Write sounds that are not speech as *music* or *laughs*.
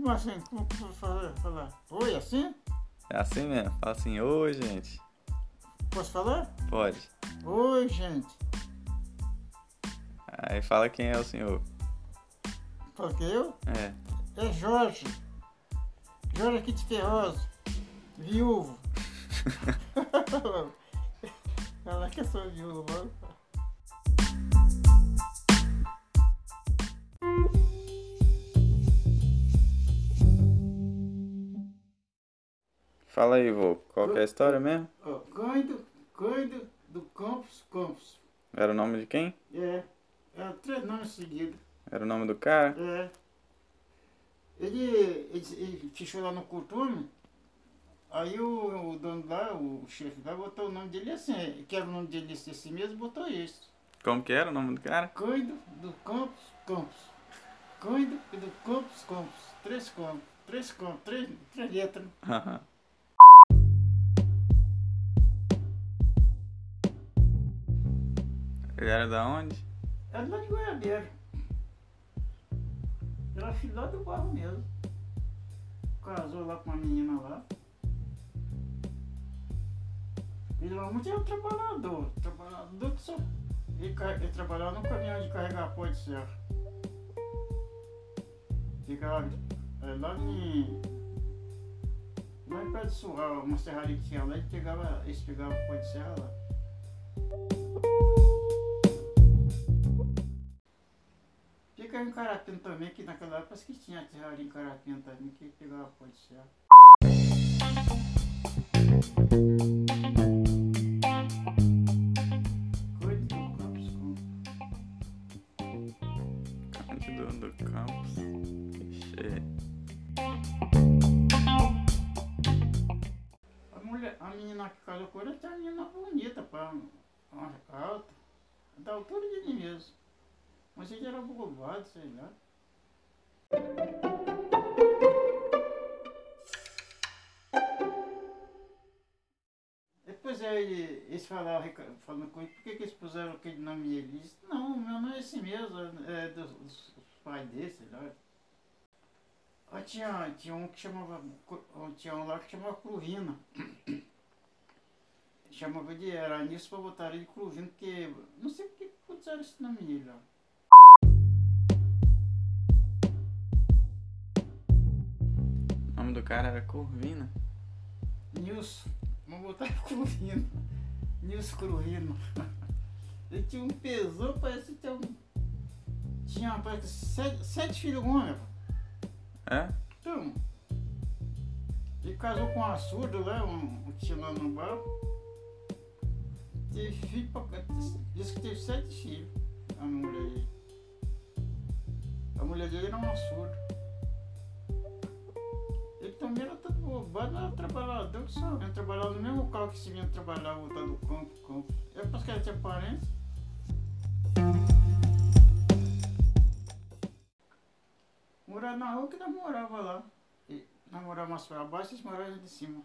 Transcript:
Como assim? Como que vou fazer? Falar? Oi, assim? É assim mesmo. Fala assim, oi, gente. Posso falar? Pode. Oi, gente. Aí fala quem é o senhor. Porque eu? É. É Jorge. Jorge aqui de Ferrosa. Viúvo. Fala que eu sou viúvo logo. Fala aí, vô. Qual que é a história mesmo? Ó, Cândido, Cândido do Campos Campos. Era o nome de quem? É. É três nomes seguidos. Era o nome do cara? É. Ele, ele, ele fechou lá no costume. Aí o, o dono lá, o chefe lá, botou o nome dele assim, que era o nome dele assim mesmo, botou esse. Como que era o nome do cara? Cândido do Campos Campos. Cândido do Campos Campos. Três campos. Três campos. Três, três letras. Ele era da onde? Era lá de Goiabeira. Era filho lá do barro mesmo. Casou lá com uma menina lá. Ele lá muito era um trabalhador. Trabalhador que só. Ele, ele trabalhava no caminhão de carregar pó de serra. Ficava é, lá em. Lá em pé de Surral, uma serraria que tinha lá, ele pegava, eles pegavam pó de serra lá. Fica em Carapina também, que naquela época que tinha serraria em Carapina também, que pegava pó de serra. Coisa do Campos com Cândido do Campos. Ixi. A, mulher, a menina que casou com ele tem uma menina bonita, pá, alta, da altura de mim mesmo. Mas ele era bobado, sei lá. Depois aí eles falaram, falando com ele, por que, que eles puseram aquele nome nele? Ele disse, não, meu não é esse mesmo, é dos, dos pais dele, sei lá. Ah, tinha, tinha um que chamava. Tinha um lá que chamava Cruvina. Chamava de era nisso pra botar ele de Cruvina, porque. Não sei porque puseram esse nome nele. Cara era Corvina. Nilson. Vamos botar *laughs* Cruvina. Nilson Cruvina. *laughs* Ele tinha um pesão, parece que tinha um. Tinha que sete, sete filhos homens. É? Então. Ele casou com uma surda lá, um, um tinha lá no bar. Teve filho pra. Disse que teve sete filhos. A mulher dele. A mulher dele era uma surda. Mas era trabalhador que só. Ele trabalhava no mesmo carro que esse menino trabalhava, o tal do campo, campo. É porque que tinha parentes. Morava na rua que nós morava lá. E nós morávamos mais pra baixo e eles moravam de cima.